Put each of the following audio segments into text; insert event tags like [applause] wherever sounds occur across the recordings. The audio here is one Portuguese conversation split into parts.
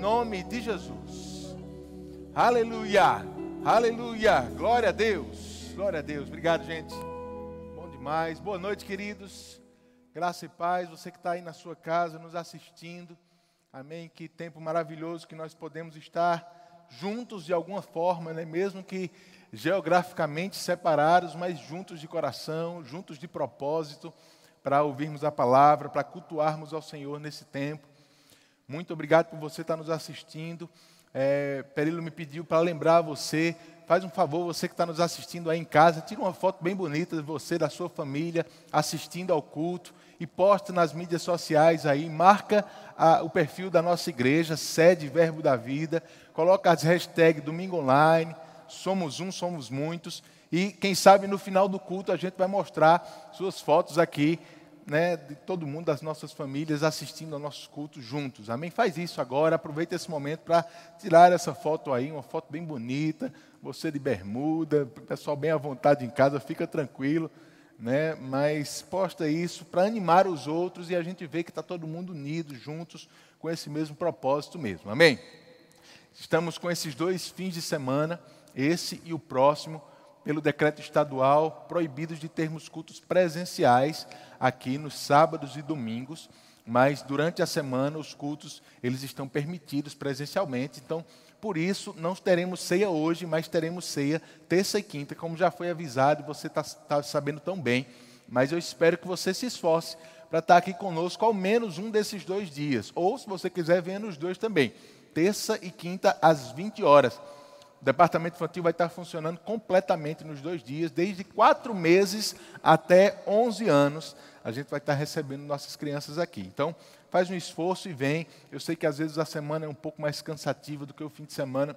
nome de Jesus. Aleluia, aleluia, glória a Deus, glória a Deus. Obrigado, gente. Bom demais. Boa noite, queridos. Graça e paz. Você que está aí na sua casa nos assistindo. Amém. Que tempo maravilhoso que nós podemos estar juntos de alguma forma, né? mesmo que geograficamente separados, mas juntos de coração, juntos de propósito, para ouvirmos a palavra, para cultuarmos ao Senhor nesse tempo. Muito obrigado por você estar nos assistindo. É, Perilo me pediu para lembrar você. Faz um favor, você que está nos assistindo aí em casa, tira uma foto bem bonita de você, da sua família, assistindo ao culto e posta nas mídias sociais aí, marca a, o perfil da nossa igreja, sede Verbo da Vida, coloca as hashtags Domingo Online, somos um, somos muitos, e quem sabe no final do culto a gente vai mostrar suas fotos aqui né, de todo mundo, das nossas famílias, assistindo ao nosso culto juntos. Amém? Faz isso agora, aproveita esse momento para tirar essa foto aí, uma foto bem bonita, você de bermuda, pessoal bem à vontade em casa, fica tranquilo, né? Mas posta isso para animar os outros e a gente vê que está todo mundo unido, juntos, com esse mesmo propósito mesmo. Amém? Estamos com esses dois fins de semana, esse e o próximo, pelo decreto estadual, proibidos de termos cultos presenciais aqui nos sábados e domingos, mas durante a semana os cultos eles estão permitidos presencialmente. Então, por isso não teremos ceia hoje, mas teremos ceia terça e quinta, como já foi avisado, você está tá sabendo tão bem. Mas eu espero que você se esforce para estar aqui conosco ao menos um desses dois dias, ou se você quiser, venha nos dois também, terça e quinta às 20 horas. O departamento infantil vai estar funcionando completamente nos dois dias, desde quatro meses até 11 anos. A gente vai estar recebendo nossas crianças aqui. Então, faz um esforço e vem. Eu sei que às vezes a semana é um pouco mais cansativa do que o fim de semana,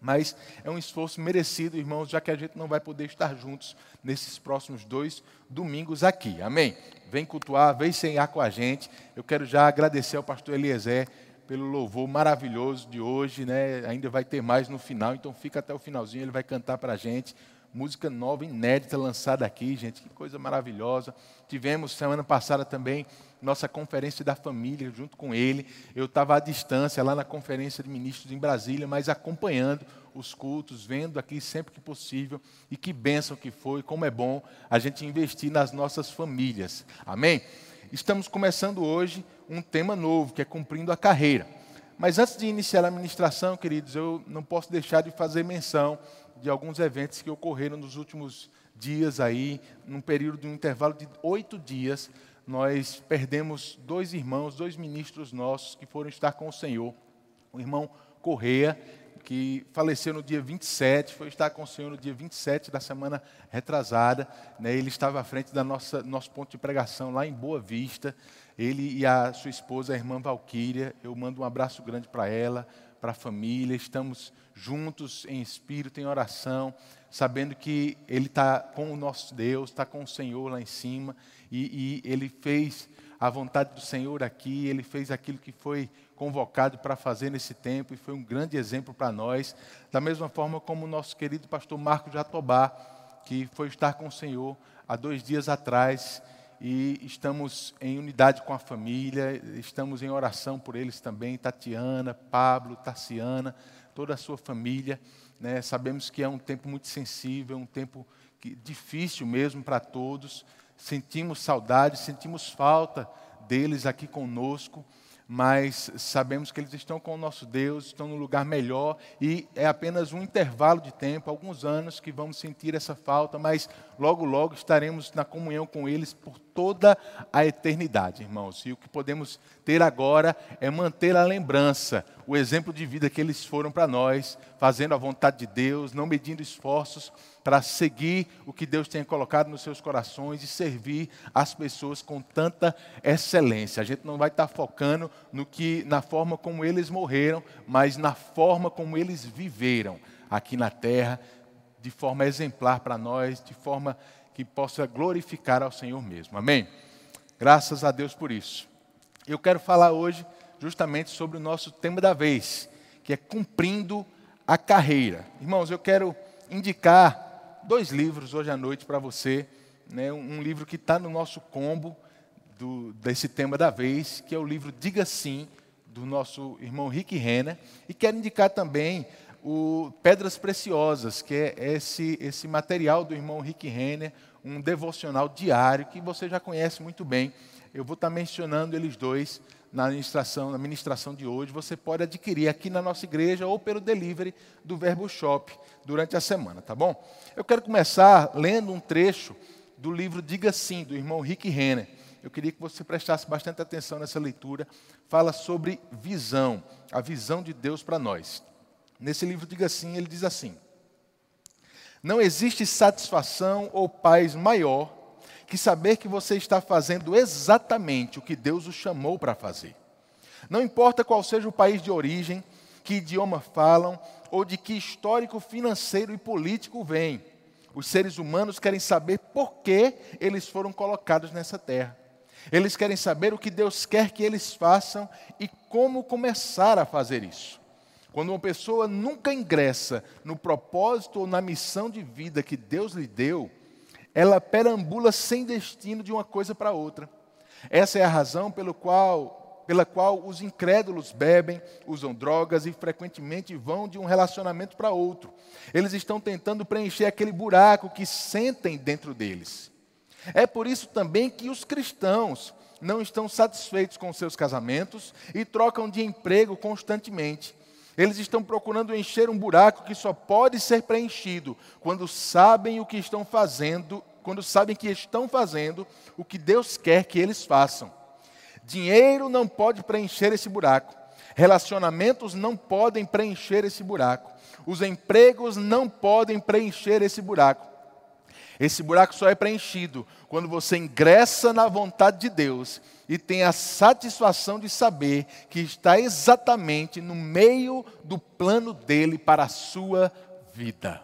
mas é um esforço merecido, irmãos, já que a gente não vai poder estar juntos nesses próximos dois domingos aqui. Amém? Vem cultuar, vem senhar com a gente. Eu quero já agradecer ao pastor Eliezer pelo louvor maravilhoso de hoje, né? Ainda vai ter mais no final, então fica até o finalzinho, ele vai cantar para a gente. Música nova, inédita, lançada aqui, gente, que coisa maravilhosa. Tivemos semana passada também nossa conferência da família junto com ele. Eu estava à distância lá na conferência de ministros em Brasília, mas acompanhando os cultos, vendo aqui sempre que possível. E que bênção que foi, como é bom a gente investir nas nossas famílias. Amém? Estamos começando hoje um tema novo, que é cumprindo a carreira. Mas antes de iniciar a ministração, queridos, eu não posso deixar de fazer menção de alguns eventos que ocorreram nos últimos dias aí, num período de um intervalo de oito dias, nós perdemos dois irmãos, dois ministros nossos que foram estar com o Senhor. O irmão Correia, que faleceu no dia 27, foi estar com o Senhor no dia 27 da semana retrasada. Né? Ele estava à frente nossa nosso ponto de pregação lá em Boa Vista. Ele e a sua esposa, a irmã Valquíria. Eu mando um abraço grande para ela, para a família. Estamos juntos em espírito, em oração, sabendo que Ele está com o nosso Deus, está com o Senhor lá em cima. E, e Ele fez a vontade do Senhor aqui, Ele fez aquilo que foi convocado para fazer nesse tempo e foi um grande exemplo para nós. Da mesma forma como o nosso querido pastor Marco Jatobá, que foi estar com o Senhor há dois dias atrás e estamos em unidade com a família, estamos em oração por eles também, Tatiana, Pablo, Tarciana, toda a sua família. Né? Sabemos que é um tempo muito sensível, um tempo que, difícil mesmo para todos. Sentimos saudade, sentimos falta deles aqui conosco mas sabemos que eles estão com o nosso Deus, estão no lugar melhor e é apenas um intervalo de tempo, alguns anos que vamos sentir essa falta, mas logo, logo estaremos na comunhão com eles por toda a eternidade, irmãos. E o que podemos ter agora é manter a lembrança, o exemplo de vida que eles foram para nós, fazendo a vontade de Deus, não medindo esforços para seguir o que Deus tem colocado nos seus corações e servir as pessoas com tanta excelência. A gente não vai estar focando no que na forma como eles morreram, mas na forma como eles viveram aqui na terra, de forma exemplar para nós, de forma que possa glorificar ao Senhor mesmo. Amém? Graças a Deus por isso. Eu quero falar hoje justamente sobre o nosso tema da vez, que é cumprindo a carreira. Irmãos, eu quero indicar dois livros hoje à noite para você. Né? Um livro que está no nosso combo do, desse tema da vez, que é o livro Diga Sim, do nosso irmão Rick Renner. E quero indicar também o Pedras Preciosas, que é esse, esse material do irmão Rick Renner, um devocional diário que você já conhece muito bem. Eu vou estar mencionando eles dois na ministração, na de hoje. Você pode adquirir aqui na nossa igreja ou pelo delivery do Verbo Shop durante a semana, tá bom? Eu quero começar lendo um trecho do livro Diga Sim, do irmão Rick Renner. Eu queria que você prestasse bastante atenção nessa leitura. Fala sobre visão, a visão de Deus para nós. Nesse livro Diga Sim, ele diz assim: Não existe satisfação ou paz maior que saber que você está fazendo exatamente o que Deus o chamou para fazer. Não importa qual seja o país de origem, que idioma falam ou de que histórico financeiro e político vêm. Os seres humanos querem saber por que eles foram colocados nessa terra. Eles querem saber o que Deus quer que eles façam e como começar a fazer isso. Quando uma pessoa nunca ingressa no propósito ou na missão de vida que Deus lhe deu, ela perambula sem destino de uma coisa para outra. Essa é a razão pelo qual, pela qual os incrédulos bebem, usam drogas e frequentemente vão de um relacionamento para outro. Eles estão tentando preencher aquele buraco que sentem dentro deles. É por isso também que os cristãos não estão satisfeitos com seus casamentos e trocam de emprego constantemente. Eles estão procurando encher um buraco que só pode ser preenchido quando sabem o que estão fazendo, quando sabem que estão fazendo o que Deus quer que eles façam. Dinheiro não pode preencher esse buraco. Relacionamentos não podem preencher esse buraco. Os empregos não podem preencher esse buraco. Esse buraco só é preenchido quando você ingressa na vontade de Deus e tem a satisfação de saber que está exatamente no meio do plano dele para a sua vida.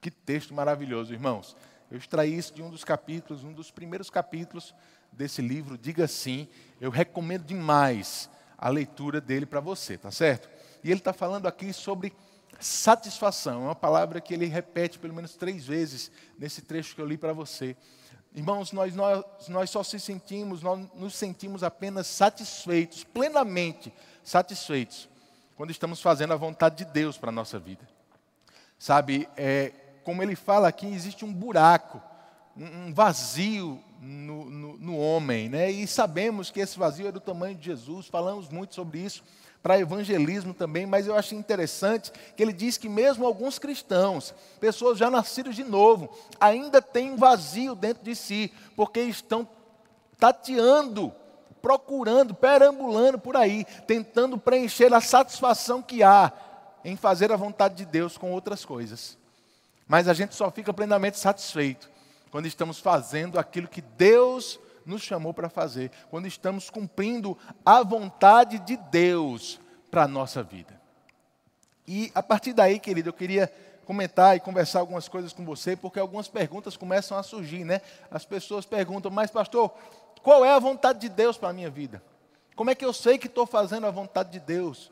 Que texto maravilhoso, irmãos. Eu extraí isso de um dos capítulos, um dos primeiros capítulos desse livro, Diga Sim. Eu recomendo demais a leitura dele para você, tá certo? E ele está falando aqui sobre satisfação. É uma palavra que ele repete pelo menos três vezes nesse trecho que eu li para você. Irmãos, nós, nós, nós só se sentimos, nós nos sentimos apenas satisfeitos, plenamente satisfeitos, quando estamos fazendo a vontade de Deus para a nossa vida. Sabe, é, como ele fala aqui, existe um buraco, um vazio no, no, no homem, né? e sabemos que esse vazio é do tamanho de Jesus, falamos muito sobre isso para evangelismo também, mas eu acho interessante que ele diz que mesmo alguns cristãos, pessoas já nascidas de novo, ainda têm um vazio dentro de si, porque estão tateando, procurando, perambulando por aí, tentando preencher a satisfação que há em fazer a vontade de Deus com outras coisas. Mas a gente só fica plenamente satisfeito quando estamos fazendo aquilo que Deus nos chamou para fazer, quando estamos cumprindo a vontade de Deus para a nossa vida. E a partir daí, querido, eu queria comentar e conversar algumas coisas com você, porque algumas perguntas começam a surgir, né? As pessoas perguntam, mas pastor, qual é a vontade de Deus para a minha vida? Como é que eu sei que estou fazendo a vontade de Deus?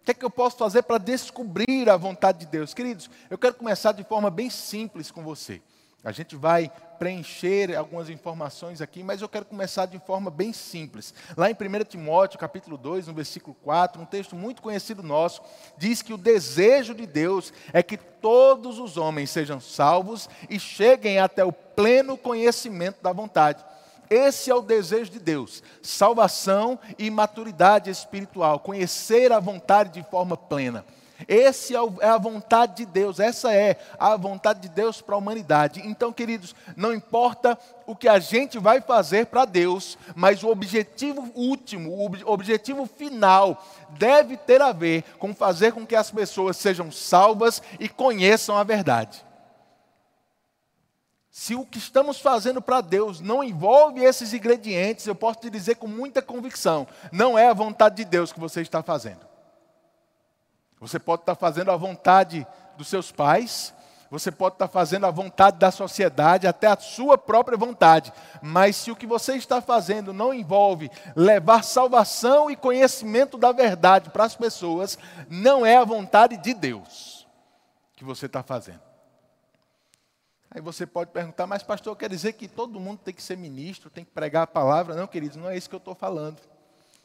O que é que eu posso fazer para descobrir a vontade de Deus? Queridos, eu quero começar de forma bem simples com você. A gente vai preencher algumas informações aqui, mas eu quero começar de forma bem simples. Lá em 1 Timóteo, capítulo 2, no versículo 4, um texto muito conhecido nosso, diz que o desejo de Deus é que todos os homens sejam salvos e cheguem até o pleno conhecimento da vontade. Esse é o desejo de Deus: salvação e maturidade espiritual, conhecer a vontade de forma plena. Essa é, é a vontade de Deus, essa é a vontade de Deus para a humanidade. Então, queridos, não importa o que a gente vai fazer para Deus, mas o objetivo último, o objetivo final, deve ter a ver com fazer com que as pessoas sejam salvas e conheçam a verdade. Se o que estamos fazendo para Deus não envolve esses ingredientes, eu posso te dizer com muita convicção: não é a vontade de Deus que você está fazendo. Você pode estar fazendo a vontade dos seus pais, você pode estar fazendo a vontade da sociedade, até a sua própria vontade. Mas se o que você está fazendo não envolve levar salvação e conhecimento da verdade para as pessoas, não é a vontade de Deus que você está fazendo. Aí você pode perguntar, mas pastor, quer dizer que todo mundo tem que ser ministro, tem que pregar a palavra? Não, queridos, não é isso que eu estou falando.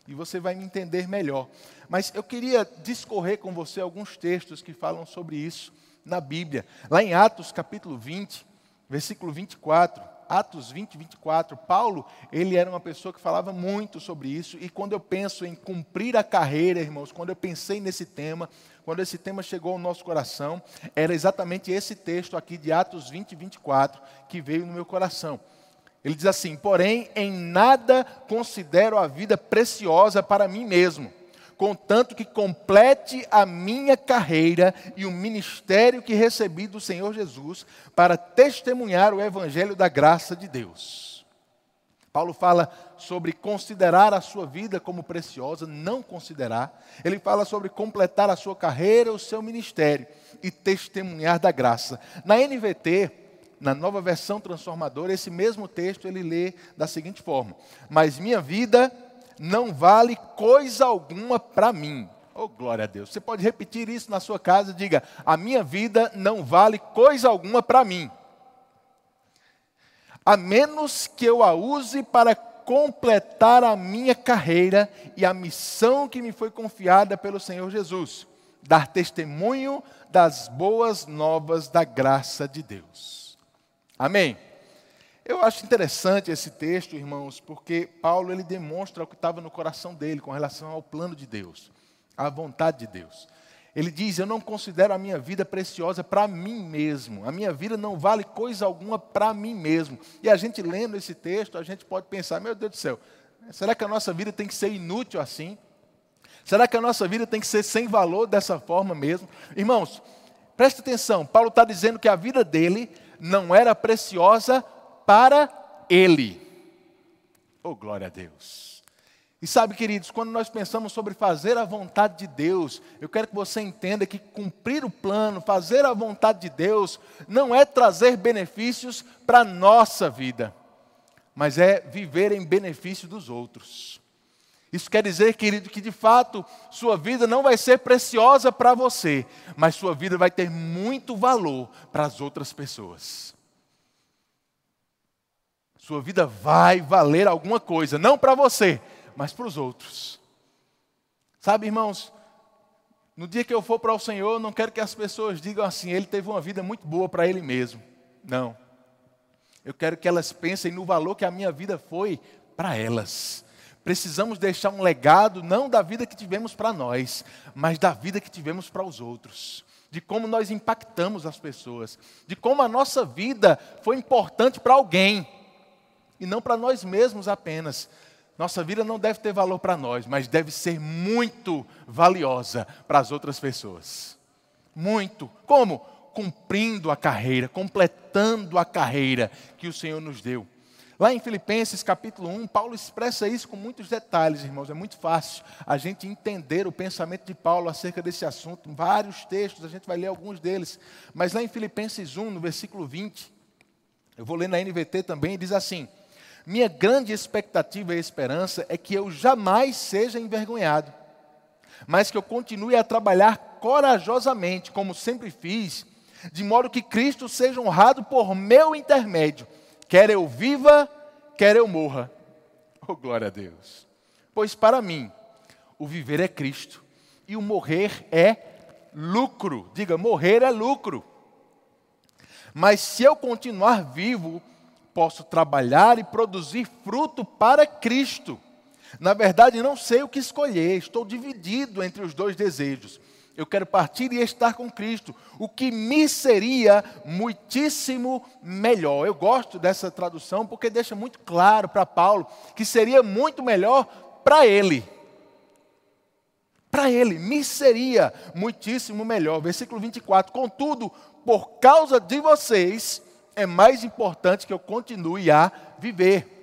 E você vai me entender melhor. Mas eu queria discorrer com você alguns textos que falam sobre isso na Bíblia. Lá em Atos capítulo 20, versículo 24, Atos 20, 24, Paulo, ele era uma pessoa que falava muito sobre isso, e quando eu penso em cumprir a carreira, irmãos, quando eu pensei nesse tema, quando esse tema chegou ao nosso coração, era exatamente esse texto aqui de Atos 20, 24 que veio no meu coração. Ele diz assim: Porém, em nada considero a vida preciosa para mim mesmo contanto que complete a minha carreira e o ministério que recebi do Senhor Jesus para testemunhar o evangelho da graça de Deus. Paulo fala sobre considerar a sua vida como preciosa, não considerar. Ele fala sobre completar a sua carreira, o seu ministério e testemunhar da graça. Na NVT, na nova versão transformadora, esse mesmo texto ele lê da seguinte forma: Mas minha vida não vale coisa alguma para mim. Oh, glória a Deus. Você pode repetir isso na sua casa, diga: a minha vida não vale coisa alguma para mim. A menos que eu a use para completar a minha carreira e a missão que me foi confiada pelo Senhor Jesus, dar testemunho das boas novas da graça de Deus. Amém. Eu acho interessante esse texto, irmãos, porque Paulo ele demonstra o que estava no coração dele com relação ao plano de Deus, à vontade de Deus. Ele diz: Eu não considero a minha vida preciosa para mim mesmo. A minha vida não vale coisa alguma para mim mesmo. E a gente lendo esse texto, a gente pode pensar: Meu Deus do céu, será que a nossa vida tem que ser inútil assim? Será que a nossa vida tem que ser sem valor dessa forma mesmo? Irmãos, preste atenção: Paulo está dizendo que a vida dele não era preciosa para Ele. Oh, glória a Deus. E sabe, queridos, quando nós pensamos sobre fazer a vontade de Deus, eu quero que você entenda que cumprir o plano, fazer a vontade de Deus, não é trazer benefícios para a nossa vida, mas é viver em benefício dos outros. Isso quer dizer, querido, que de fato sua vida não vai ser preciosa para você, mas sua vida vai ter muito valor para as outras pessoas sua vida vai valer alguma coisa, não para você, mas para os outros. Sabe, irmãos, no dia que eu for para o Senhor, não quero que as pessoas digam assim, ele teve uma vida muito boa para ele mesmo. Não. Eu quero que elas pensem no valor que a minha vida foi para elas. Precisamos deixar um legado não da vida que tivemos para nós, mas da vida que tivemos para os outros. De como nós impactamos as pessoas, de como a nossa vida foi importante para alguém e não para nós mesmos apenas. Nossa vida não deve ter valor para nós, mas deve ser muito valiosa para as outras pessoas. Muito. Como? Cumprindo a carreira, completando a carreira que o Senhor nos deu. Lá em Filipenses capítulo 1, Paulo expressa isso com muitos detalhes, irmãos. É muito fácil a gente entender o pensamento de Paulo acerca desse assunto. Vários textos, a gente vai ler alguns deles. Mas lá em Filipenses 1, no versículo 20, eu vou ler na NVT também, diz assim: minha grande expectativa e esperança é que eu jamais seja envergonhado, mas que eu continue a trabalhar corajosamente, como sempre fiz, de modo que Cristo seja honrado por meu intermédio, quer eu viva, quer eu morra. [laughs] Oh, glória a Deus. Pois para mim, o viver é Cristo e o morrer é lucro. Diga, morrer é lucro. Mas se eu continuar vivo, posso trabalhar e produzir fruto para Cristo. Na verdade, não sei o que escolher, estou dividido entre os dois desejos. Eu quero partir e estar com Cristo, o que me seria muitíssimo melhor. Eu gosto dessa tradução porque deixa muito claro para Paulo que seria muito melhor para ele. Para ele, me seria muitíssimo melhor. Versículo 24: Contudo, por causa de vocês, é mais importante que eu continue a viver.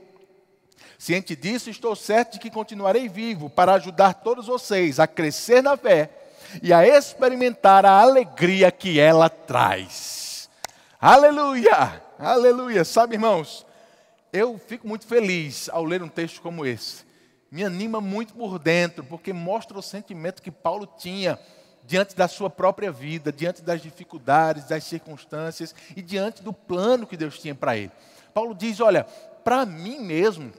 Ciente disso, estou certo de que continuarei vivo para ajudar todos vocês a crescer na fé e a experimentar a alegria que ela traz. Aleluia! Aleluia! Sabe, irmãos, eu fico muito feliz ao ler um texto como esse. Me anima muito por dentro, porque mostra o sentimento que Paulo tinha diante da sua própria vida, diante das dificuldades, das circunstâncias e diante do plano que Deus tinha para ele. Paulo diz: Olha, para mim mesmo,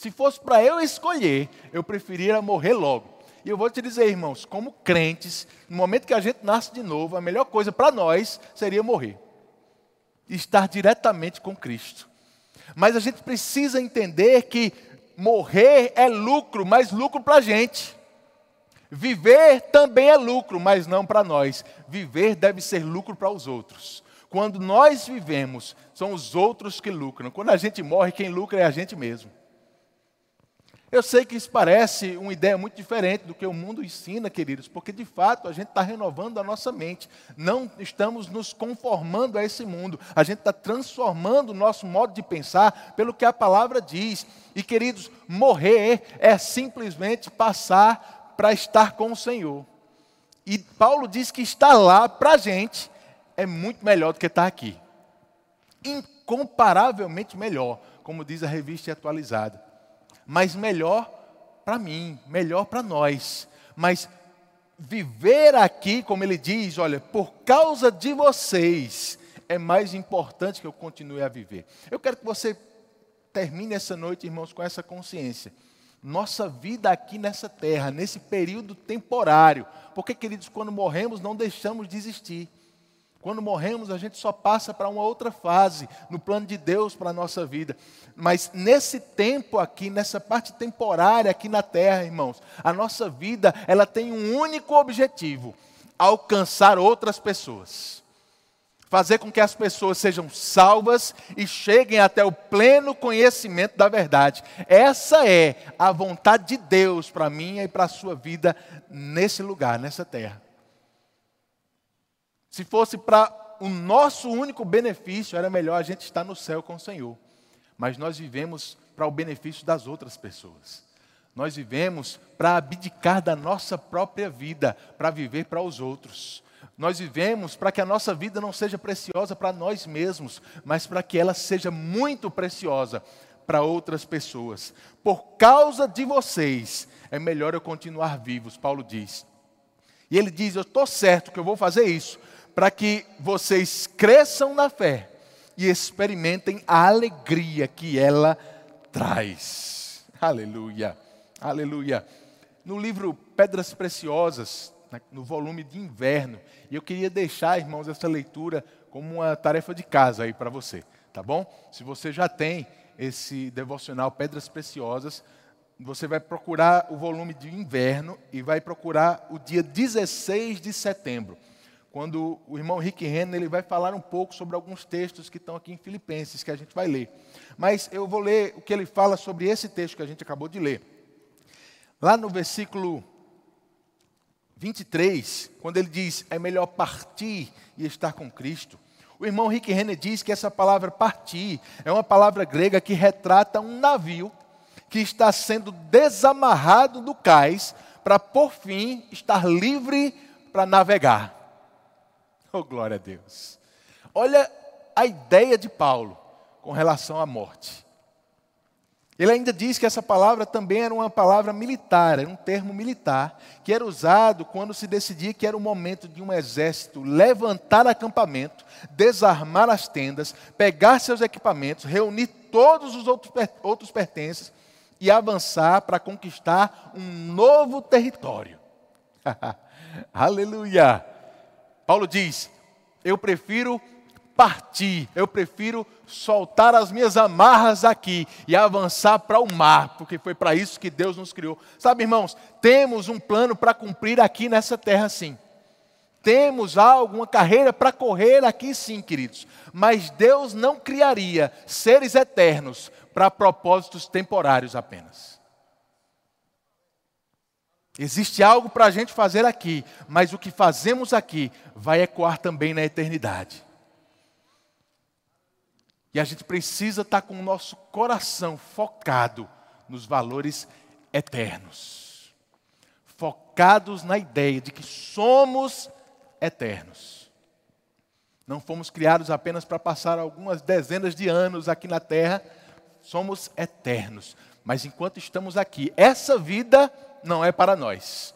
Se fosse para eu escolher, eu preferia morrer logo. E eu vou te dizer, irmãos, como crentes, no momento que a gente nasce de novo, a melhor coisa para nós seria morrer. Estar diretamente com Cristo. Mas a gente precisa entender que morrer é lucro, mas lucro para a gente. Viver também é lucro, mas não para nós. Viver deve ser lucro para os outros. Quando nós vivemos, são os outros que lucram. Quando a gente morre, quem lucra é a gente mesmo. Eu sei que isso parece uma ideia muito diferente do que o mundo ensina, queridos, porque de fato a gente está renovando a nossa mente. Não estamos nos conformando a esse mundo. A gente está transformando o nosso modo de pensar pelo que a palavra diz. E, queridos, morrer é simplesmente passar para estar com o Senhor. E Paulo diz que estar lá para a gente é muito melhor do que estar aqui. Incomparavelmente melhor, como diz a revista atualizada. Mas melhor para mim, melhor para nós. Mas viver aqui, como ele diz, olha, por causa de vocês, é mais importante que eu continue a viver. Eu quero que você termine essa noite, irmãos, com essa consciência nossa vida aqui nessa terra, nesse período temporário. Porque, queridos, quando morremos, não deixamos de existir. Quando morremos, a gente só passa para uma outra fase no plano de Deus para a nossa vida. Mas nesse tempo aqui, nessa parte temporária aqui na terra, irmãos, a nossa vida, ela tem um único objetivo: alcançar outras pessoas fazer com que as pessoas sejam salvas e cheguem até o pleno conhecimento da verdade. Essa é a vontade de Deus para mim e para a sua vida nesse lugar, nessa terra. Se fosse para o nosso único benefício, era melhor a gente estar no céu com o Senhor. Mas nós vivemos para o benefício das outras pessoas. Nós vivemos para abdicar da nossa própria vida, para viver para os outros. Nós vivemos para que a nossa vida não seja preciosa para nós mesmos, mas para que ela seja muito preciosa para outras pessoas. Por causa de vocês, é melhor eu continuar vivos, Paulo diz. E ele diz: Eu estou certo que eu vou fazer isso, para que vocês cresçam na fé e experimentem a alegria que ela traz. Aleluia, aleluia. No livro Pedras Preciosas, no volume de inverno. E eu queria deixar, irmãos, essa leitura como uma tarefa de casa aí para você, tá bom? Se você já tem esse devocional Pedras Preciosas, você vai procurar o volume de inverno e vai procurar o dia 16 de setembro, quando o irmão Rick Renner ele vai falar um pouco sobre alguns textos que estão aqui em Filipenses, que a gente vai ler. Mas eu vou ler o que ele fala sobre esse texto que a gente acabou de ler. Lá no versículo 23, quando ele diz é melhor partir e estar com Cristo. O irmão Rick Renner diz que essa palavra partir é uma palavra grega que retrata um navio que está sendo desamarrado do cais para, por fim, estar livre para navegar. [laughs] Oh, glória a Deus. Olha a ideia de Paulo com relação à morte. Ele ainda diz que essa palavra também era uma palavra militar, era um termo militar, que era usado quando se decidia que era o momento de um exército levantar acampamento, desarmar as tendas, pegar seus equipamentos, reunir todos os outros, pertences e avançar para conquistar um novo território. [laughs] Aleluia! Paulo diz: Eu prefiro partir, eu prefiro soltar as minhas amarras aqui e avançar para o mar, porque foi para isso que Deus nos criou. Sabe, irmãos, temos um plano para cumprir aqui nessa terra, sim. Temos algo, uma carreira para correr aqui, sim, queridos. Mas Deus não criaria seres eternos para propósitos temporários apenas. Existe algo para a gente fazer aqui, mas o que fazemos aqui vai ecoar também na eternidade. E a gente precisa estar com o nosso coração focado nos valores eternos. Focados na ideia de que somos eternos. Não fomos criados apenas para passar algumas dezenas de anos aqui na terra, somos eternos. Mas enquanto estamos aqui, essa vida não é para nós.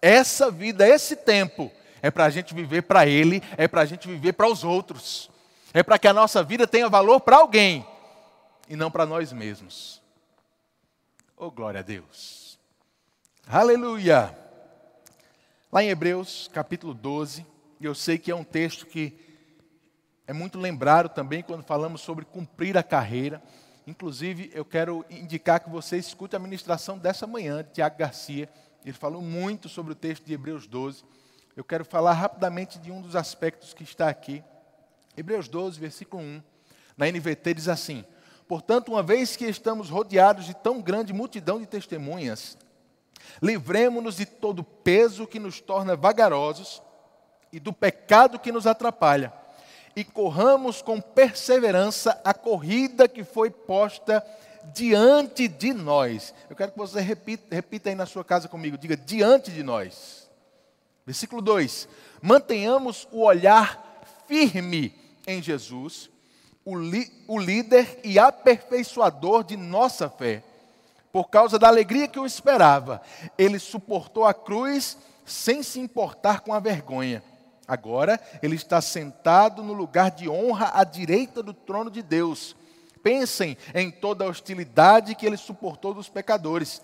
Essa vida, esse tempo, é para a gente viver para Ele, é para a gente viver para os outros é para que a nossa vida tenha valor para alguém e não para nós mesmos. Oh, glória a Deus. Aleluia. Lá em Hebreus, capítulo 12, e eu sei que é um texto que é muito lembrado também quando falamos sobre cumprir a carreira. Inclusive, eu quero indicar que você escute a ministração dessa manhã de Tiago Garcia. Ele falou muito sobre o texto de Hebreus 12. Eu quero falar rapidamente de um dos aspectos que está aqui. Hebreus 12, versículo 1. Na NVT diz assim: Portanto, uma vez que estamos rodeados de tão grande multidão de testemunhas, livremos-nos de todo peso que nos torna vagarosos e do pecado que nos atrapalha, e corramos com perseverança a corrida que foi posta diante de nós. Eu quero que você repita, repita aí na sua casa comigo, diga diante de nós. Versículo 2: Mantenhamos o olhar firme em Jesus o, o líder e aperfeiçoador de nossa fé. Por causa da alegria que o esperava, ele suportou a cruz sem se importar com a vergonha. Agora ele está sentado no lugar de honra à direita do trono de Deus. Pensem em toda a hostilidade que ele suportou dos pecadores.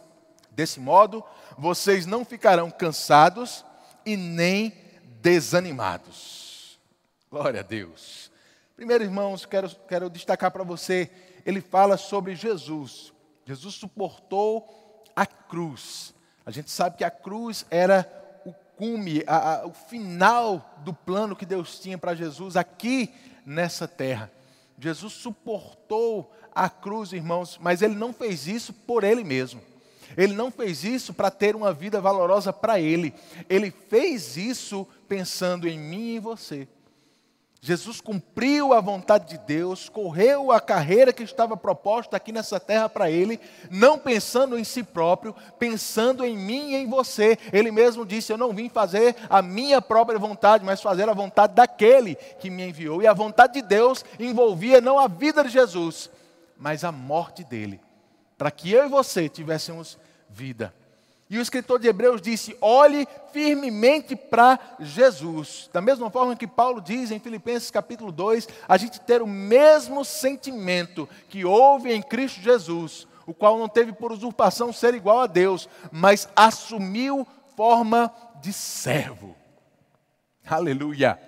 Desse modo, vocês não ficarão cansados e nem desanimados. Glória a Deus. Primeiro, irmãos, quero, quero destacar para você, ele fala sobre Jesus. Jesus suportou a cruz. A gente sabe que a cruz era cume, a, a, o final do plano que Deus tinha para Jesus aqui nessa terra. Jesus suportou a cruz, irmãos, mas ele não fez isso por ele mesmo. Ele não fez isso para ter uma vida valorosa para ele. Ele fez isso pensando em mim e em você. Jesus cumpriu a vontade de Deus, correu a carreira que estava proposta aqui nessa terra para ele, não pensando em si próprio, pensando em mim e em você. Ele mesmo disse: Eu não vim fazer a minha própria vontade, mas fazer a vontade daquele que me enviou. E a vontade de Deus envolvia não a vida de Jesus, mas a morte dele, para que eu e você tivéssemos vida. E o escritor de Hebreus disse: olhe firmemente para Jesus. Da mesma forma que Paulo diz em Filipenses capítulo 2, a gente ter o mesmo sentimento que houve em Cristo Jesus, o qual não teve por usurpação ser igual a Deus, mas assumiu forma de servo. Aleluia.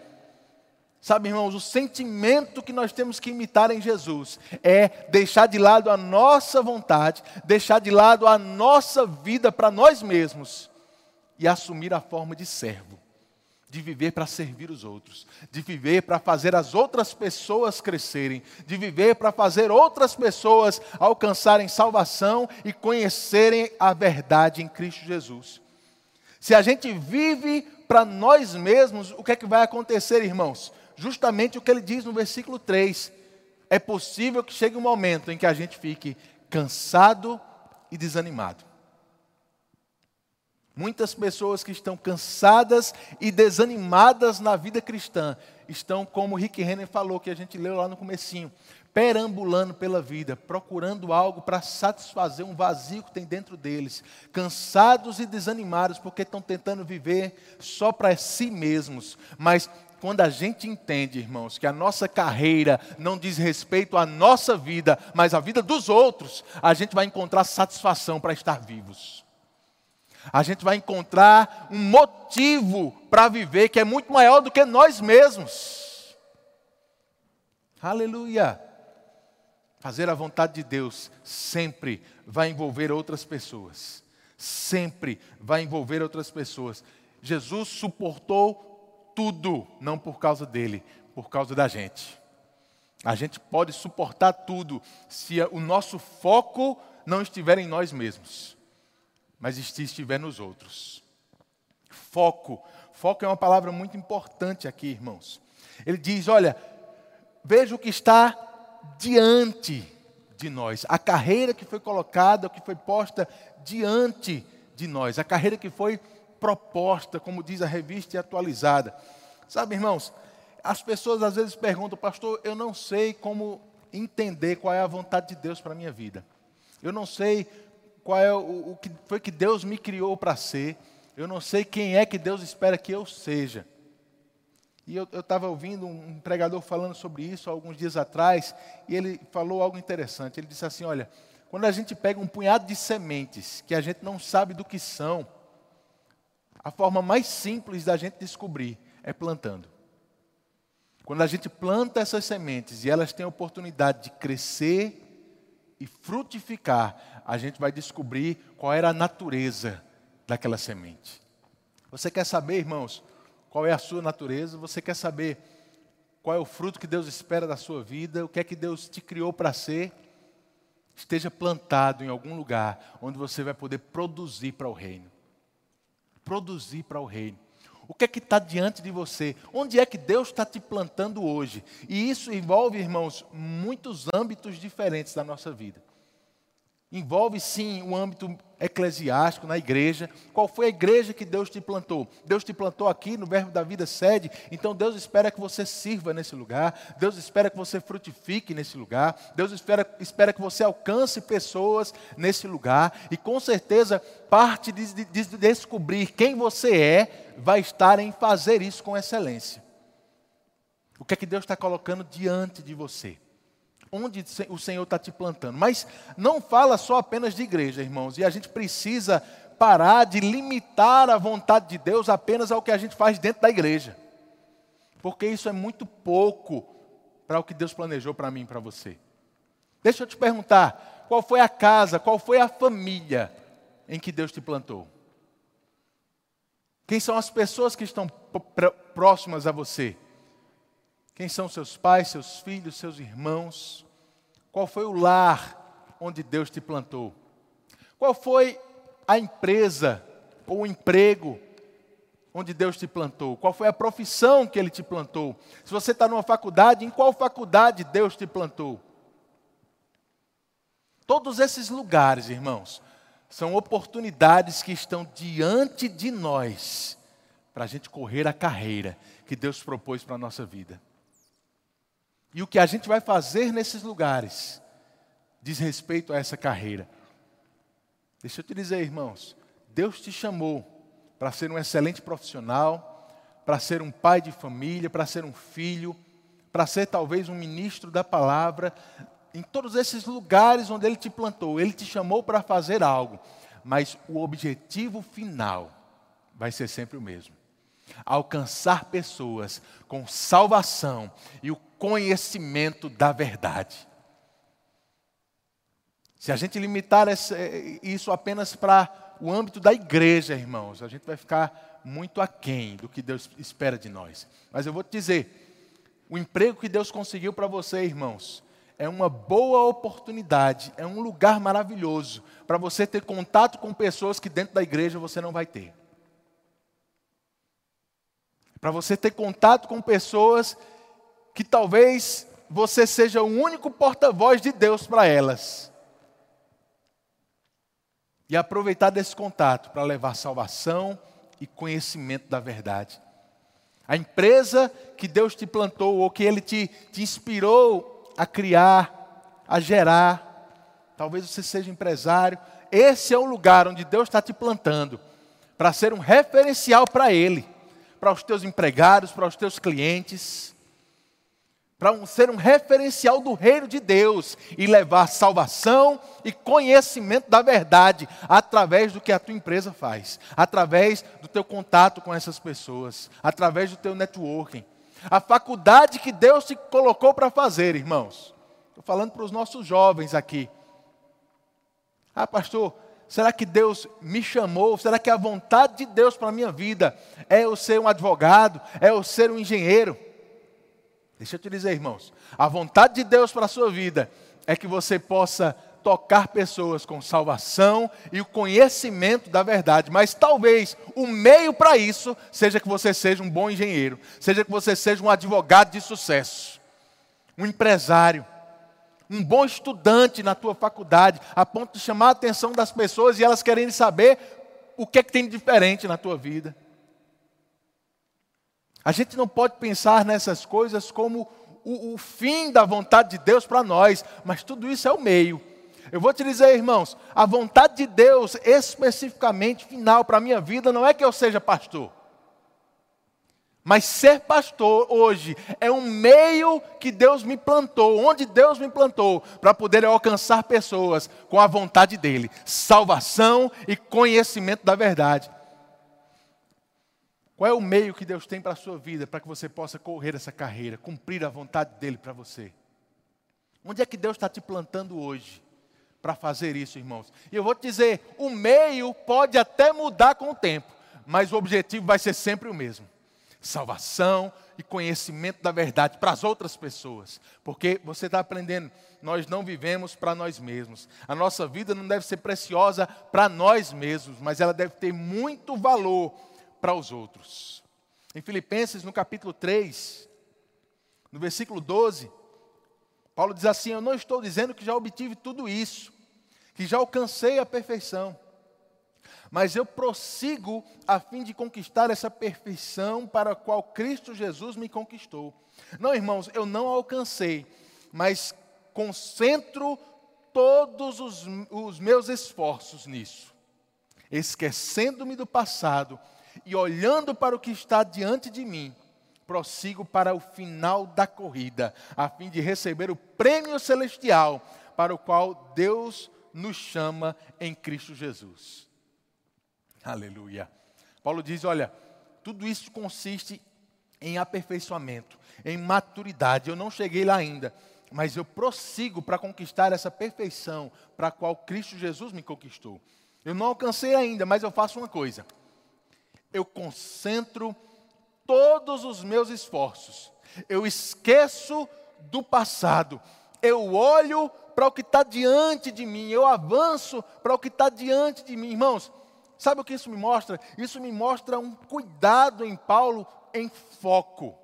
Sabe, irmãos, o sentimento que nós temos que imitar em Jesus é deixar de lado a nossa vontade, deixar de lado a nossa vida para nós mesmos e assumir a forma de servo, de viver para servir os outros, de viver para fazer as outras pessoas crescerem, de viver para fazer outras pessoas alcançarem salvação e conhecerem a verdade em Cristo Jesus. Se a gente vive para nós mesmos, o que é que vai acontecer, irmãos? Justamente o que ele diz no versículo 3. É possível que chegue um momento em que a gente fique cansado e desanimado. Muitas pessoas que estão cansadas e desanimadas na vida cristã estão, como Rick Renner falou, que a gente leu lá no comecinho, perambulando pela vida, procurando algo para satisfazer um vazio que tem dentro deles, cansados e desanimados porque estão tentando viver só para si mesmos, mas quando a gente entende, irmãos, que a nossa carreira não diz respeito à nossa vida, mas à vida dos outros, a gente vai encontrar satisfação para estar vivos. A gente vai encontrar um motivo para viver que é muito maior do que nós mesmos. Aleluia! Fazer a vontade de Deus sempre vai envolver outras pessoas. Sempre vai envolver outras pessoas. Jesus suportou tudo, não por causa dele, por causa da gente. A gente pode suportar tudo se o nosso foco não estiver em nós mesmos, mas estiver nos outros. Foco. Foco é uma palavra muito importante aqui, irmãos. Ele diz: olha, veja o que está diante de nós, a carreira que foi colocada, que foi posta diante de nós, a carreira que foi proposta, como diz a revista atualizada. Sabe, irmãos, as pessoas às vezes perguntam, pastor, eu não sei como entender qual é a vontade de Deus para a minha vida. Eu não sei qual é o, o que foi que Deus me criou para ser. Eu não sei quem é que Deus espera que eu seja. E eu estava ouvindo um pregador falando sobre isso alguns dias atrás, e ele falou algo interessante. Ele disse assim: Olha, quando a gente pega um punhado de sementes que a gente não sabe do que são, a forma mais simples da gente descobrir é plantando. Quando a gente planta essas sementes e elas têm a oportunidade de crescer e frutificar, a gente vai descobrir qual era a natureza daquela semente. Você quer saber, irmãos, qual é a sua natureza? Você quer saber qual é o fruto que Deus espera da sua vida? O que é que Deus te criou para ser? Esteja plantado em algum lugar onde você vai poder produzir para o reino. Produzir para o reino. O que é que está diante de você? Onde é que Deus está te plantando hoje? E isso envolve, irmãos, muitos âmbitos diferentes da nossa vida. Envolve sim o âmbito eclesiástico na igreja. Qual foi a igreja que Deus te plantou? Deus te plantou aqui no Verbo da Vida sede, então Deus espera que você sirva nesse lugar, Deus espera que você frutifique nesse lugar, Deus espera, espera que você alcance pessoas nesse lugar, e com certeza parte de, de, de descobrir quem você é vai estar em fazer isso com excelência. O que é que Deus está colocando diante de você? Onde o Senhor está te plantando. Mas não fala só apenas de igreja, irmãos, e a gente precisa parar de limitar a vontade de Deus apenas ao que a gente faz dentro da igreja. Porque isso é muito pouco para o que Deus planejou para mim e para você. Deixa eu te perguntar, qual foi a casa, qual foi a família em que Deus te plantou? Quem são as pessoas que estão próximas a você? Quem são seus pais, seus filhos, seus irmãos? Qual foi o lar onde Deus te plantou? Qual foi a empresa ou o emprego onde Deus te plantou? Qual foi a profissão que Ele te plantou? Se você está numa faculdade, em qual faculdade Deus te plantou? Todos esses lugares, irmãos, são oportunidades que estão diante de nós para a gente correr a carreira que Deus propôs para a nossa vida. E o que a gente vai fazer nesses lugares diz respeito a essa carreira. Deixa eu te dizer, irmãos, Deus te chamou para ser um excelente profissional, para ser um pai de família, para ser um filho, para ser talvez um ministro da palavra, em todos esses lugares onde Ele te plantou, Ele te chamou para fazer algo, mas o objetivo final vai ser sempre o mesmo: alcançar pessoas com salvação e o conhecimento da verdade. Se a gente limitar isso apenas para o âmbito da igreja, irmãos, a gente vai ficar muito aquém do que Deus espera de nós. Mas eu vou te dizer, o emprego que Deus conseguiu para você, irmãos, é uma boa oportunidade, é um lugar maravilhoso para você ter contato com pessoas que dentro da igreja você não vai ter. Para você ter contato com pessoas que talvez você seja o único porta-voz de Deus para elas. E aproveitar desse contato para levar salvação e conhecimento da verdade. A empresa que Deus te plantou ou que Ele te, te inspirou a criar, a gerar, talvez você seja empresário, esse é o lugar onde Deus está te plantando para ser um referencial para Ele, para os teus empregados, para os teus clientes para um, ser um referencial do reino de Deus e levar salvação e conhecimento da verdade através do que a tua empresa faz, através do teu contato com essas pessoas, através do teu networking. A faculdade que Deus te colocou para fazer, irmãos. Estou falando para os nossos jovens aqui. Ah, pastor, será que Deus me chamou? Será que a vontade de Deus para a minha vida é eu ser um advogado? É eu ser um engenheiro? Deixa eu te dizer, irmãos, a vontade de Deus para a sua vida é que você possa tocar pessoas com salvação e o conhecimento da verdade, mas talvez o meio para isso seja que você seja um bom engenheiro, seja que você seja um advogado de sucesso, um empresário, um bom estudante na tua faculdade, a ponto de chamar a atenção das pessoas e elas querendo saber o que é que tem de diferente na tua vida. A gente não pode pensar nessas coisas como o, o fim da vontade de Deus para nós, mas tudo isso é o meio. Eu vou te dizer, irmãos, a vontade de Deus especificamente final para a minha vida não é que eu seja pastor. Mas ser pastor hoje é um meio que Deus me plantou, onde Deus me plantou, para poder alcançar pessoas com a vontade dEle, salvação e conhecimento da verdade. Qual é o meio que Deus tem para a sua vida, para que você possa correr essa carreira, cumprir a vontade dEle para você? Onde é que Deus está te plantando hoje para fazer isso, irmãos? E eu vou te dizer: o meio pode até mudar com o tempo, mas o objetivo vai ser sempre o mesmo salvação e conhecimento da verdade para as outras pessoas. Porque você está aprendendo, nós não vivemos para nós mesmos. A nossa vida não deve ser preciosa para nós mesmos, mas ela deve ter muito valor para os outros. Em Filipenses, no capítulo 3, no versículo 12, Paulo diz assim: Eu não estou dizendo que já obtive tudo isso, que já alcancei a perfeição mas eu prossigo a fim de conquistar essa perfeição para a qual Cristo Jesus me conquistou. Não, irmãos, eu não alcancei, mas concentro todos os, os meus esforços nisso, esquecendo-me do passado e olhando para o que está diante de mim, prossigo para o final da corrida, a fim de receber o prêmio celestial para o qual Deus nos chama em Cristo Jesus. Aleluia. Paulo diz: olha, tudo isso consiste em aperfeiçoamento, em maturidade. Eu não cheguei lá ainda, mas eu prossigo para conquistar essa perfeição para a qual Cristo Jesus me conquistou. Eu não alcancei ainda, mas eu faço uma coisa. Eu concentro todos os meus esforços. Eu esqueço do passado. Eu olho para o que está diante de mim. Eu avanço para o que está diante de mim. Irmãos, Sabe o que isso me mostra? Isso me mostra um cuidado em Paulo em foco.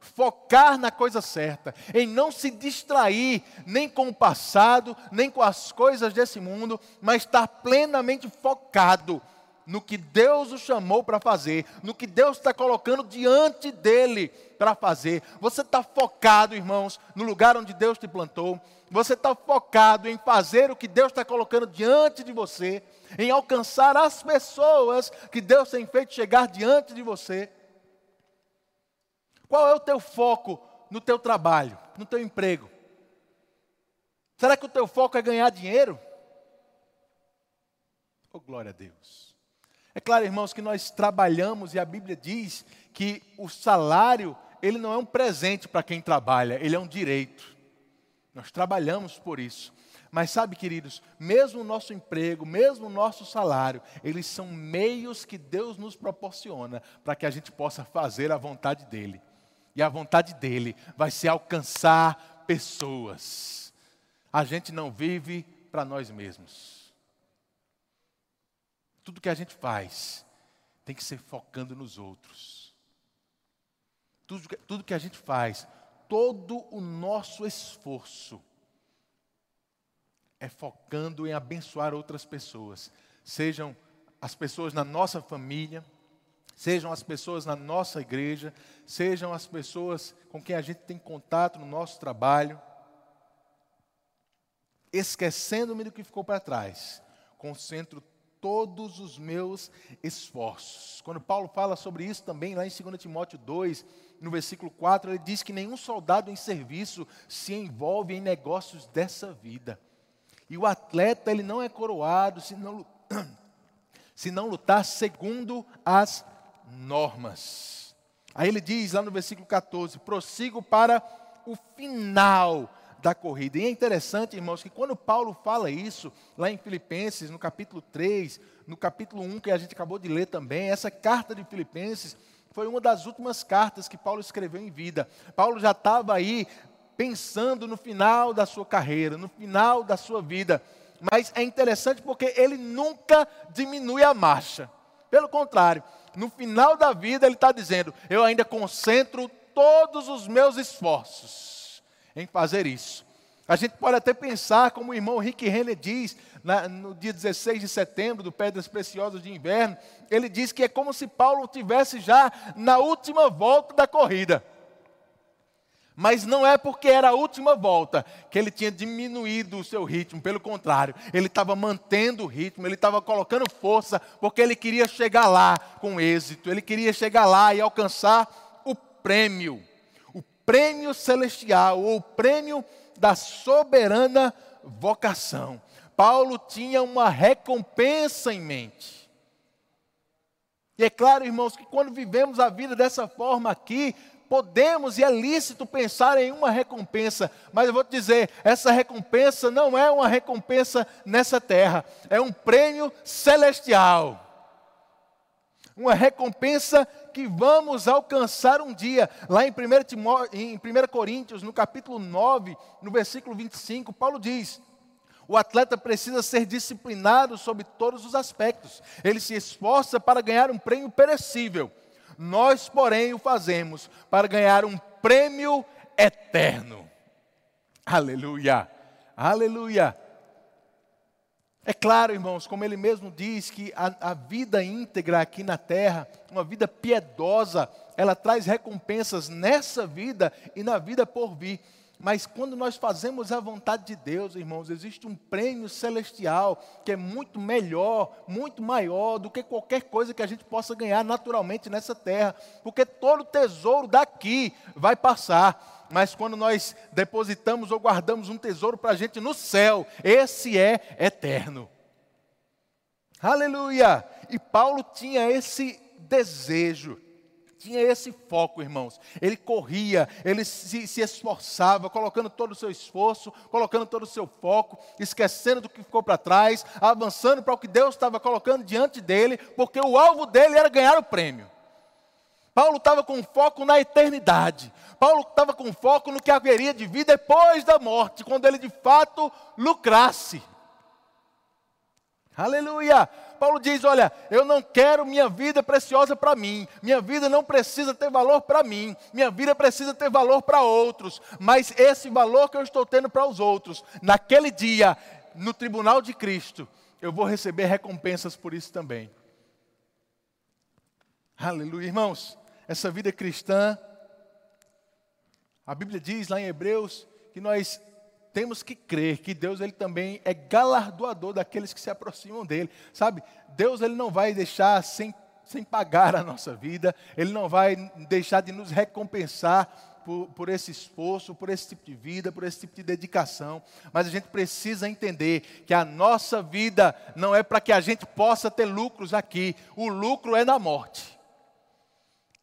Focar na coisa certa, em não se distrair nem com o passado, nem com as coisas desse mundo, mas estar plenamente focado no que Deus o chamou para fazer, no que Deus está colocando diante dele para fazer. Você está focado, irmãos, no lugar onde Deus te plantou. Você está focado em fazer o que Deus está colocando diante de você em alcançar as pessoas que Deus tem feito chegar diante de você. Qual é o teu foco no teu trabalho, no teu emprego? Será que o teu foco é ganhar dinheiro? Oh, glória a Deus. É claro, irmãos, que nós trabalhamos e a Bíblia diz que o salário, ele não é um presente para quem trabalha, ele é um direito. Nós trabalhamos por isso. Mas sabe, queridos, mesmo o nosso emprego, mesmo o nosso salário, eles são meios que Deus nos proporciona para que a gente possa fazer a vontade dEle. E a vontade dEle vai ser alcançar pessoas. A gente não vive para nós mesmos. Tudo que a gente faz tem que ser focando nos outros. Tudo, tudo que a gente faz, todo o nosso esforço, é focando em abençoar outras pessoas, sejam as pessoas na nossa família, sejam as pessoas na nossa igreja, sejam as pessoas com quem a gente tem contato no nosso trabalho. Esquecendo-me do que ficou para trás, concentro todos os meus esforços. Quando Paulo fala sobre isso também, lá em 2 Timóteo 2, no versículo 4, ele diz que nenhum soldado em serviço se envolve em negócios dessa vida. E o atleta ele não é coroado se não, [clears throat] se não lutar segundo as normas. Aí ele diz lá no versículo 14: prossigo para o final da corrida. E é interessante, irmãos, que quando Paulo fala isso, lá em Filipenses, no capítulo 3, no capítulo 1, que a gente acabou de ler também, essa carta de Filipenses foi uma das últimas cartas que Paulo escreveu em vida. Paulo já estava aí pensando no final da sua carreira, no final da sua vida. Mas é interessante porque ele nunca diminui a marcha. Pelo contrário, no final da vida ele está dizendo: eu ainda concentro todos os meus esforços em fazer isso. A gente pode até pensar, como o irmão Rick Renner diz, na, no dia 16 de setembro, do Pedras Preciosas de Inverno, ele diz que é como se Paulo tivesse já na última volta da corrida. Mas não é porque era a última volta que ele tinha diminuído o seu ritmo, pelo contrário, ele estava mantendo o ritmo, ele estava colocando força, porque ele queria chegar lá com êxito, ele queria chegar lá e alcançar o prêmio celestial, ou prêmio da soberana vocação. Paulo tinha uma recompensa em mente. E é claro, irmãos, que quando vivemos a vida dessa forma aqui, podemos e é lícito pensar em uma recompensa, mas eu vou te dizer, essa recompensa não é uma recompensa nessa terra, é um prêmio celestial. Uma recompensa que vamos alcançar um dia. Lá em 1, em 1 Coríntios, no capítulo 9, no versículo 25, Paulo diz: o atleta precisa ser disciplinado sobre todos os aspectos. Ele se esforça para ganhar um prêmio perecível nós, porém, o fazemos para ganhar um prêmio eterno. Aleluia, aleluia. É claro, irmãos, como ele mesmo diz, que a, a, vida íntegra aqui na terra, uma vida piedosa, ela traz recompensas nessa vida e na vida por vir. Mas quando nós fazemos a vontade de Deus, irmãos, existe um prêmio celestial que é muito melhor, muito maior do que qualquer coisa que a gente possa ganhar naturalmente nessa terra, porque todo tesouro daqui vai passar. Mas quando nós depositamos ou guardamos um tesouro para a gente no céu, esse é eterno. Aleluia! E Paulo tinha esse desejo tinha esse foco, irmãos. Ele corria, ele se, se, esforçava, colocando todo o seu esforço, colocando todo o seu foco, esquecendo do que ficou para trás, avançando para o que Deus estava colocando diante dele, porque o alvo dele era ganhar o prêmio. Paulo estava com foco na eternidade. Paulo estava com foco no que haveria de vida depois da morte, quando ele de fato lucrasse. Aleluia! Paulo diz: Olha, eu não quero minha vida preciosa para mim, minha vida não precisa ter valor para mim, minha vida precisa ter valor para outros, mas esse valor que eu estou tendo para os outros, naquele dia, no tribunal de Cristo, eu vou receber recompensas por isso também. Aleluia, irmãos, essa vida cristã, a Bíblia diz lá em Hebreus que nós temos que crer que Deus ele também é galardoador daqueles que se aproximam dele. Sabe? Deus ele não vai deixar sem, sem pagar a nossa vida, ele não vai deixar de nos recompensar por, por, esse esforço, por esse tipo de vida, por esse tipo de dedicação. Mas a gente precisa entender que a nossa vida não é para que a gente possa ter lucros aqui. O lucro é na morte.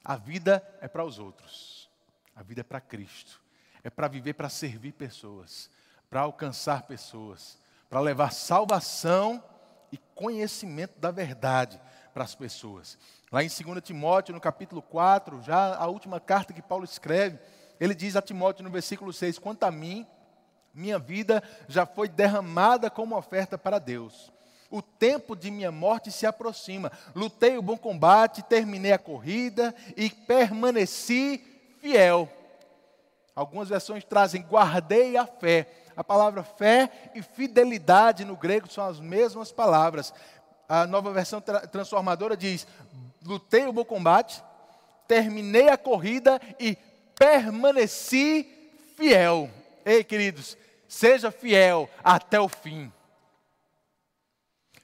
A vida é para os outros. A vida é para Cristo. É para viver para servir pessoas para alcançar pessoas, para levar salvação e conhecimento da verdade para as pessoas. Lá em 2 Timóteo, no capítulo 4, já a última carta que Paulo escreve, ele diz a Timóteo no versículo 6: Quanto a mim, minha vida já foi derramada como oferta para Deus. O tempo de minha morte se aproxima. Lutei o bom combate, terminei a corrida e permaneci fiel. Algumas versões trazem guardei a fé. A palavra fé e fidelidade no grego são as mesmas palavras. A nova versão tra transformadora diz: lutei o bom combate, terminei a corrida e permaneci fiel. Ei, queridos, seja fiel até o fim.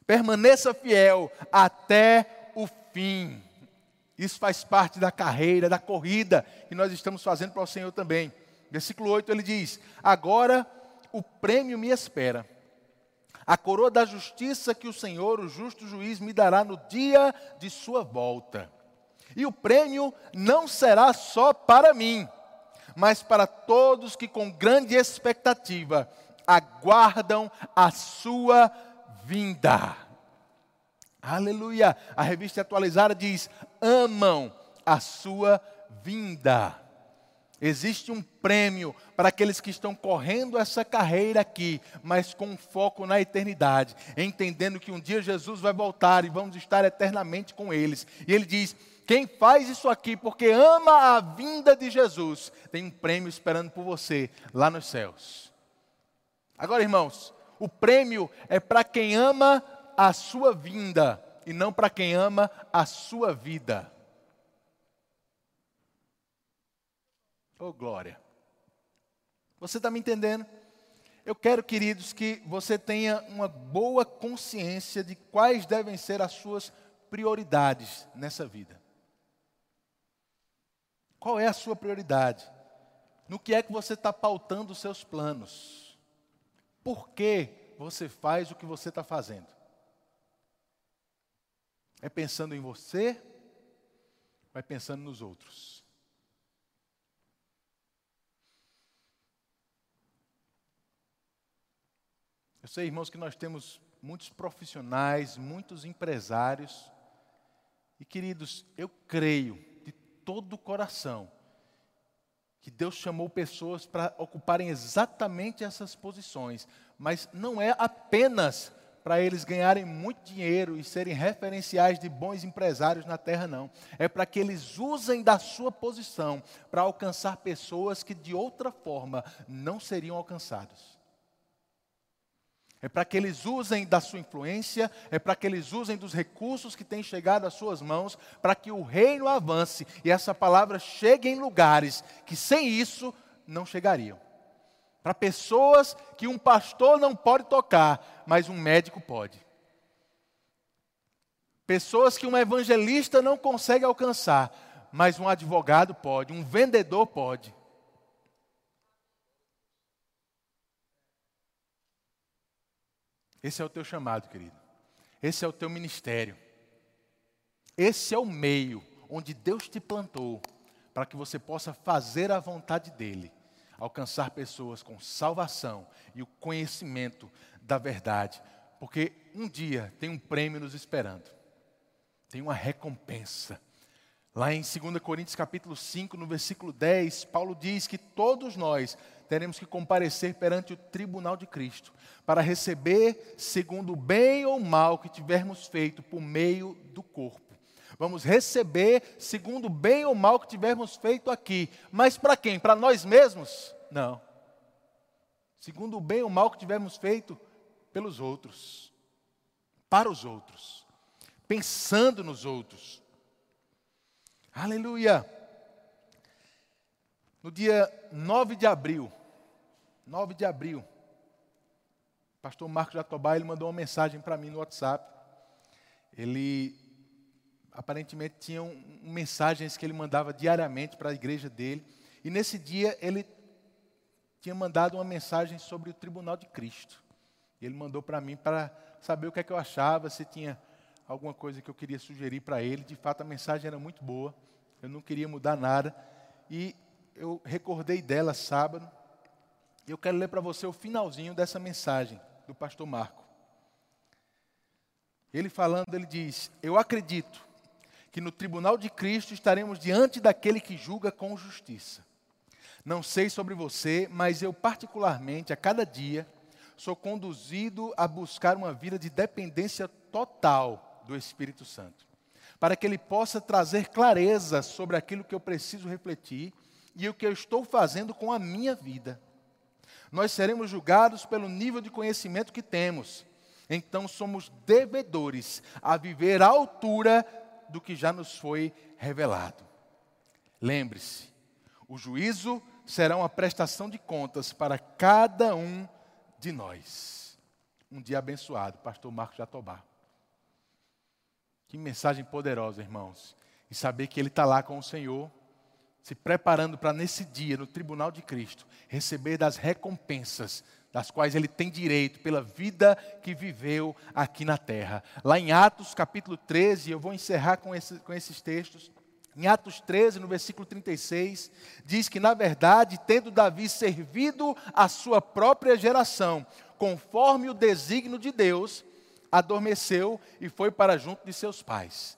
Permaneça fiel até o fim. Isso faz parte da carreira, da corrida que nós estamos fazendo para o Senhor também. Versículo 8 ele diz: Agora o prêmio me espera. A coroa da justiça que o Senhor, o justo juiz, me dará no dia de sua volta. E o prêmio não será só para mim, mas para todos que com grande expectativa aguardam a sua vinda. Aleluia! A revista atualizada diz: amam a sua vinda. Existe um prêmio para aqueles que estão correndo essa carreira aqui, mas com foco na eternidade, entendendo que um dia Jesus vai voltar e vamos estar eternamente com eles. E ele diz: quem faz isso aqui porque ama a vinda de Jesus, tem um prêmio esperando por você lá nos céus. Agora, irmãos, o prêmio é para quem ama a sua vinda e não para quem ama a sua vida. Oh, glória. Você está me entendendo? Eu quero, queridos, que você tenha uma boa consciência de quais devem ser as suas prioridades nessa vida. Qual é a sua prioridade? No que é que você está pautando os seus planos? Por que você faz o que você está fazendo? É pensando em você? É pensando nos outros? Eu sei, irmãos, que nós temos muitos profissionais, muitos empresários. E queridos, eu creio de todo o coração que Deus chamou pessoas para ocuparem exatamente essas posições, mas não é apenas para eles ganharem muito dinheiro e serem referenciais de bons empresários na terra, não. É para que eles usem da sua posição para alcançar pessoas que de outra forma não seriam alcançadas é para que eles usem da sua influência, é para que eles usem dos recursos que têm chegado às suas mãos, para que o reino avance e essa palavra chegue em lugares que sem isso não chegariam. Para pessoas que um pastor não pode tocar, mas um médico pode. Pessoas que um evangelista não consegue alcançar, mas um advogado pode, um vendedor pode. Esse é o teu chamado, querido. Esse é o teu ministério. Esse é o meio onde Deus te plantou para que você possa fazer a vontade dEle, alcançar pessoas com salvação e o conhecimento da verdade, porque um dia tem um prêmio nos esperando, tem uma recompensa. Lá em 2 Coríntios capítulo 5, no versículo 10, Paulo diz que todos nós teremos que comparecer perante o tribunal de Cristo, para receber segundo o bem ou mal que tivermos feito por meio do corpo. Vamos receber segundo o bem ou mal que tivermos feito aqui. Mas para quem? Para nós mesmos? Não. Segundo o bem ou mal que tivermos feito pelos outros. Para os outros. Pensando nos outros. Aleluia. No dia 9 de abril, 9 de abril, o pastor Marcos Jatobá, ele mandou uma mensagem para mim no WhatsApp. Ele aparentemente tinha um, mensagens que ele mandava diariamente para a igreja dele. E nesse dia ele tinha mandado uma mensagem sobre o tribunal de Cristo. Ele mandou para mim para saber o que é que eu achava, se tinha alguma coisa que eu queria sugerir para ele. De fato, a mensagem era muito boa. Eu não queria mudar nada. E eu recordei dela sábado. E eu quero ler para você o finalzinho dessa mensagem do pastor Marco. Ele falando, ele diz: Eu acredito que no tribunal de Cristo estaremos diante daquele que julga com justiça. Não sei sobre você, mas eu, particularmente, a cada dia, sou conduzido a buscar uma vida de dependência total do Espírito Santo, para que ele possa trazer clareza sobre aquilo que eu preciso refletir e o que eu estou fazendo com a minha vida. Nós seremos julgados pelo nível de conhecimento que temos. Então somos devedores a viver à altura do que já nos foi revelado. Lembre-se, o juízo será uma prestação de contas para cada um de nós. Um dia abençoado, pastor Marcos Jatobá. Que mensagem poderosa, irmãos. E saber que ele está lá com o Senhor se preparando para nesse dia, no tribunal de Cristo, receber das recompensas das quais ele tem direito pela vida que viveu aqui na terra. Lá em Atos capítulo 13, eu vou encerrar com, esse, com esses textos. Em Atos 13, no versículo 36, diz que, na verdade, tendo Davi servido a sua própria geração, conforme o desígnio de Deus, adormeceu e foi para junto de seus pais.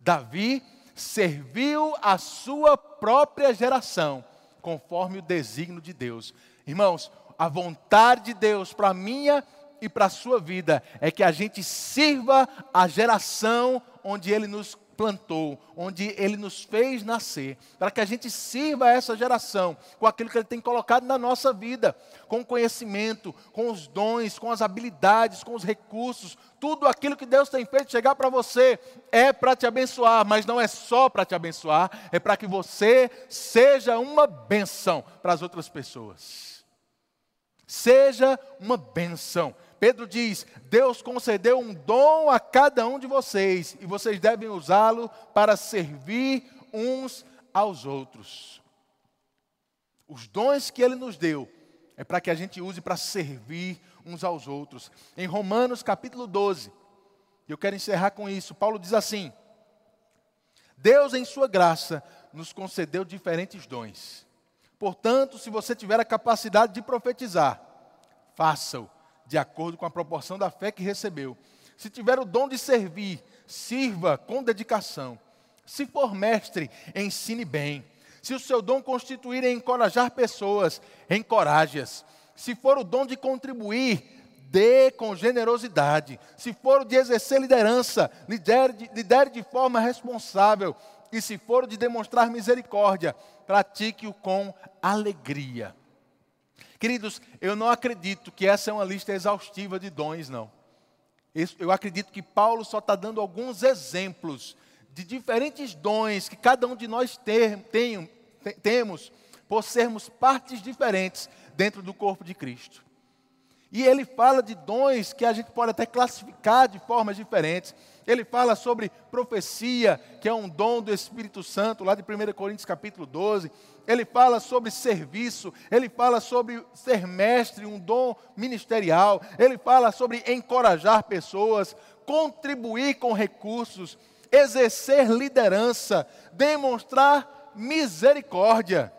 Davi serviu a sua própria geração, conforme o desígnio de Deus. Irmãos, a vontade de Deus para a minha e para a sua vida é que a gente sirva a geração onde Ele nos plantou, onde Ele nos fez nascer, para que a gente sirva essa geração com aquilo que Ele tem colocado na nossa vida, com o conhecimento, com os dons, com as habilidades, com os recursos, tudo aquilo que Deus tem feito chegar para você é para te abençoar, mas não é só para te abençoar, é para que você seja uma benção para as outras pessoas. Seja uma benção. Pedro diz: Deus concedeu um dom a cada um de vocês e vocês devem usá-lo para servir uns aos outros. Os dons que Ele nos deu é para que a gente use para servir uns aos outros. Em Romanos capítulo 12, eu quero encerrar com isso. Paulo diz assim: Deus, em Sua graça, nos concedeu diferentes dons. Portanto, se você tiver a capacidade de profetizar, faça-o de acordo com a proporção da fé que recebeu. Se tiver o dom de servir, sirva com dedicação. Se for mestre, ensine bem. Se o seu dom constituir em encorajar pessoas, encoraje-as. Se for o dom de contribuir, dê com generosidade. Se for o de exercer liderança, lidere de, lidere de forma responsável. E se for o de demonstrar misericórdia, pratique-o com alegria. Queridos, eu não acredito que essa é uma lista exaustiva de dons, não. Eu acredito que Paulo só está dando alguns exemplos de diferentes dons que cada um de nós ter, tem, temos por sermos partes diferentes dentro do corpo de Cristo. E ele fala de dons que a gente pode até classificar de formas diferentes. Ele fala sobre profecia, que é um dom do Espírito Santo, lá de 1 Coríntios capítulo 12. Ele fala sobre serviço, ele fala sobre ser mestre, um dom ministerial. Ele fala sobre encorajar pessoas, contribuir com recursos, exercer liderança, demonstrar misericórdia.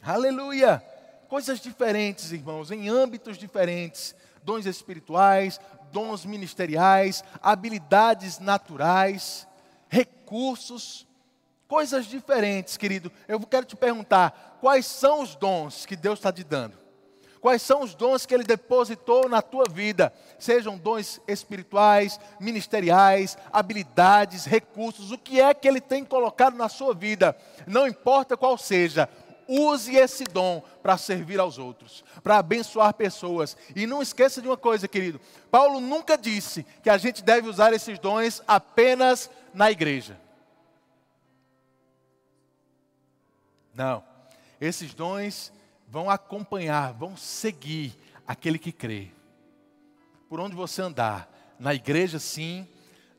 Aleluia! Coisas diferentes, irmãos, em âmbitos diferentes, dons espirituais, dons ministeriais, habilidades naturais, recursos, coisas diferentes, querido. Eu quero te perguntar: quais são os dons que Deus está te dando? Quais são os dons que Ele depositou na tua vida? Sejam dons espirituais, ministeriais, habilidades, recursos, o que é que Ele tem colocado na sua vida, não importa qual seja, use esse dom para servir aos outros, para abençoar pessoas. E não esqueça de uma coisa, querido: Paulo nunca disse que a gente deve usar esses dons apenas na igreja. Não, esses dons vão acompanhar, vão seguir aquele que crê. Por onde você andar, na igreja sim,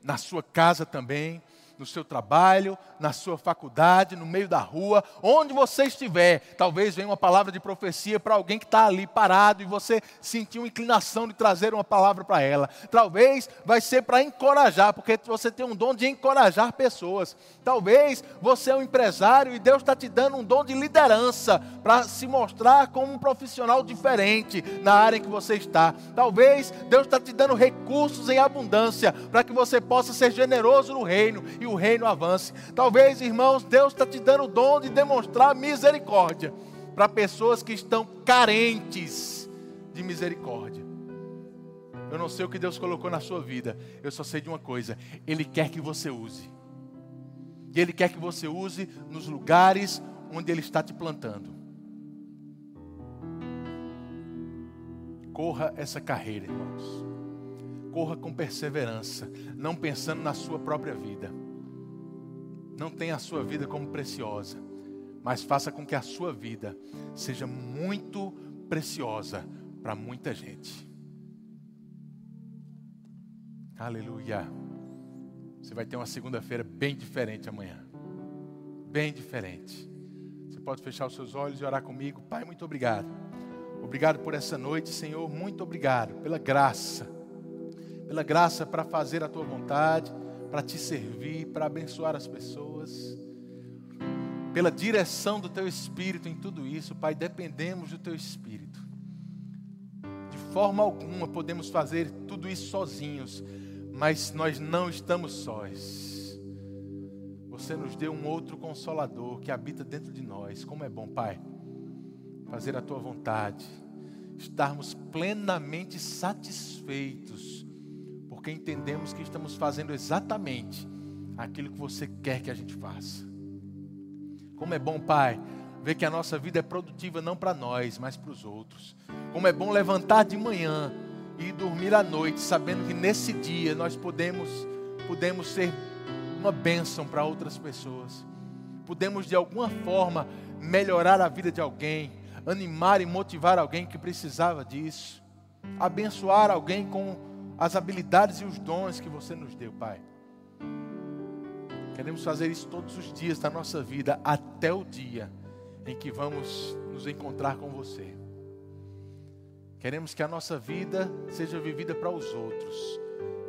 na sua casa também, no seu trabalho, na sua faculdade, no meio da rua, onde você estiver. Talvez venha uma palavra de profecia para alguém que está ali parado e você sentiu inclinação de trazer uma palavra para ela. Talvez vai ser para encorajar, porque você tem um dom de encorajar pessoas. Talvez você é um empresário e Deus está te dando um dom de liderança para se mostrar como um profissional diferente na área em que você está. Talvez Deus está te dando recursos em abundância para que você possa ser generoso no reino e o reino avance. Talvez, irmãos, Deus está te dando o dom de demonstrar misericórdia para pessoas que estão carentes de misericórdia. Eu não sei o que Deus colocou na sua vida, eu só sei de uma coisa: Ele quer que você use. E Ele quer que você use nos lugares onde Ele está te plantando. Corra essa carreira, irmãos. Corra com perseverança, não pensando na sua própria vida não tenha a sua vida como preciosa, mas faça com que a sua vida seja muito preciosa para muita gente. Aleluia. Você vai ter uma segunda-feira bem diferente amanhã. Bem diferente. Você pode fechar os seus olhos e orar comigo. Pai, muito obrigado. Obrigado por essa noite, Senhor. Muito obrigado pela graça. Pela graça para fazer a tua vontade para te servir, para abençoar as pessoas. Pela direção do teu espírito em tudo isso, Pai, dependemos do teu espírito. De forma alguma podemos fazer tudo isso sozinhos, mas nós não estamos sós. Você nos deu um outro consolador que habita dentro de nós. Como é bom, Pai, fazer a tua vontade, estarmos plenamente satisfeitos porque entendemos que estamos fazendo exatamente aquilo que você quer que a gente faça. Como é bom, Pai, ver que a nossa vida é produtiva não para nós, mas para os outros. Como é bom levantar de manhã e dormir à noite, sabendo que nesse dia nós podemos, podemos ser uma bênção para outras pessoas. Podemos de alguma forma melhorar a vida de alguém, animar e motivar alguém que precisava disso, abençoar alguém com as habilidades e os dons que você nos deu, Pai. Queremos fazer isso todos os dias da nossa vida, até o dia em que vamos nos encontrar com você. Queremos que a nossa vida seja vivida para os outros,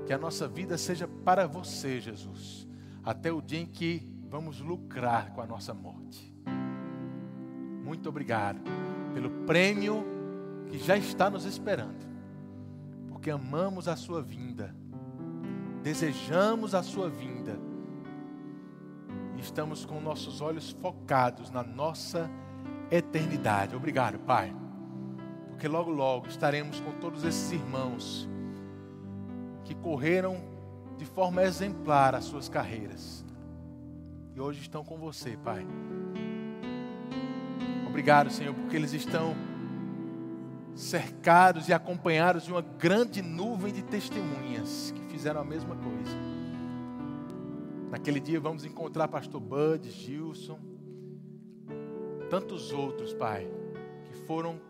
que a nossa vida seja para você, Jesus, até o dia em que vamos lucrar com a nossa morte. Muito obrigado pelo prêmio que já está nos esperando, porque amamos a Sua vinda, desejamos a Sua vinda estamos com nossos olhos focados na nossa eternidade. Obrigado, Pai, porque logo, logo estaremos com todos esses irmãos que correram de forma exemplar as suas carreiras e hoje estão com você, Pai. Obrigado, Senhor, porque eles estão cercados e acompanhados de uma grande nuvem de testemunhas que fizeram a mesma coisa. Naquele dia vamos encontrar Pastor Bud, Gilson, tantos outros, Pai, que foram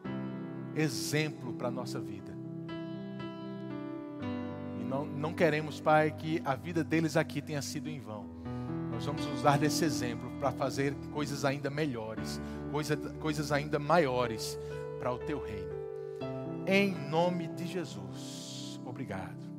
exemplo para a nossa vida. E não, não queremos, Pai, que a vida deles aqui tenha sido em vão. Nós vamos usar desse exemplo para fazer coisas ainda melhores, coisa, coisas ainda maiores para o Teu reino. Em nome de Jesus. Obrigado.